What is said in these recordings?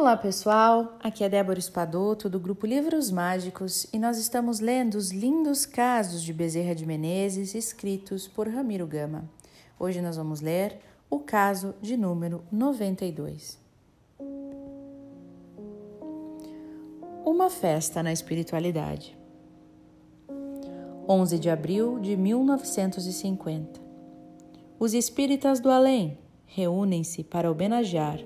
Olá pessoal, aqui é Débora Espadoto do grupo Livros Mágicos e nós estamos lendo os lindos casos de Bezerra de Menezes escritos por Ramiro Gama. Hoje nós vamos ler o caso de número 92. Uma festa na espiritualidade. 11 de abril de 1950. Os espíritas do além reúnem-se para homenagear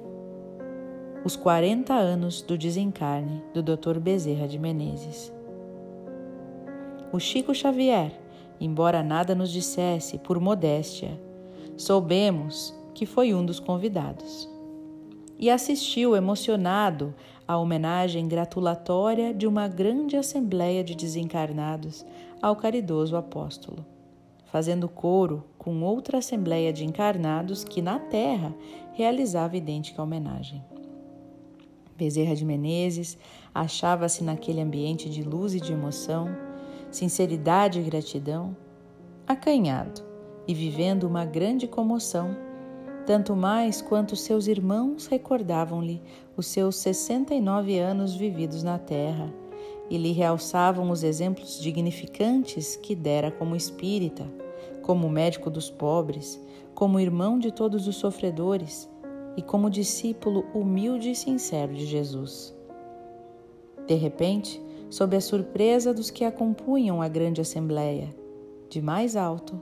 os 40 anos do desencarne do Dr. Bezerra de Menezes. O Chico Xavier, embora nada nos dissesse por modéstia, soubemos que foi um dos convidados. E assistiu emocionado à homenagem gratulatória de uma grande assembleia de desencarnados ao caridoso apóstolo, fazendo coro com outra assembleia de encarnados que na terra realizava idêntica homenagem. Bezerra de Menezes achava-se naquele ambiente de luz e de emoção, sinceridade e gratidão, acanhado e vivendo uma grande comoção, tanto mais quanto seus irmãos recordavam-lhe os seus 69 anos vividos na terra e lhe realçavam os exemplos dignificantes que dera como espírita, como médico dos pobres, como irmão de todos os sofredores e como discípulo humilde e sincero de Jesus. De repente, sob a surpresa dos que acompunham a grande assembleia, de mais alto,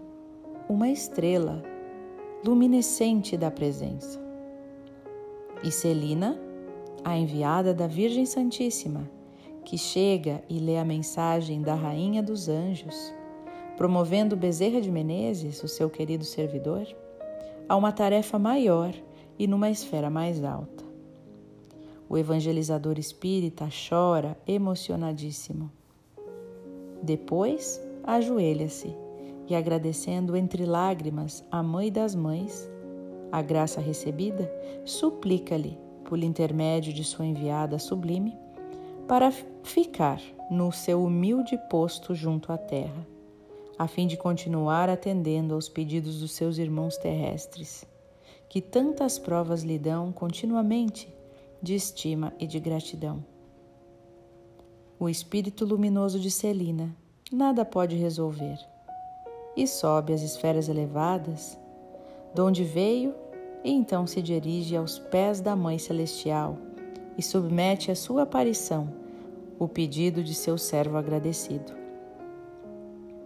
uma estrela luminescente da presença. E Celina, a enviada da Virgem Santíssima, que chega e lê a mensagem da Rainha dos Anjos, promovendo Bezerra de Menezes, o seu querido servidor, a uma tarefa maior e numa esfera mais alta. O evangelizador espírita chora emocionadíssimo. Depois, ajoelha-se e, agradecendo entre lágrimas a Mãe das Mães, a graça recebida, suplica-lhe, por intermédio de sua enviada sublime, para ficar no seu humilde posto junto à terra, a fim de continuar atendendo aos pedidos dos seus irmãos terrestres que tantas provas lhe dão continuamente de estima e de gratidão. O espírito luminoso de Celina nada pode resolver e sobe às esferas elevadas, donde veio e então se dirige aos pés da Mãe Celestial e submete à sua aparição o pedido de seu servo agradecido.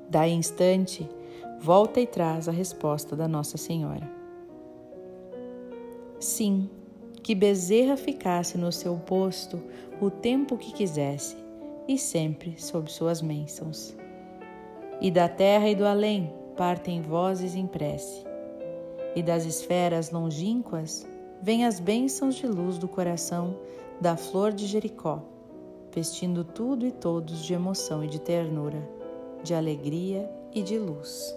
Daí instante, volta e traz a resposta da Nossa Senhora. Sim, que Bezerra ficasse no seu posto o tempo que quisesse e sempre sob suas bênçãos. E da terra e do além partem vozes em prece, e das esferas longínquas vêm as bênçãos de luz do coração da flor de Jericó, vestindo tudo e todos de emoção e de ternura, de alegria e de luz.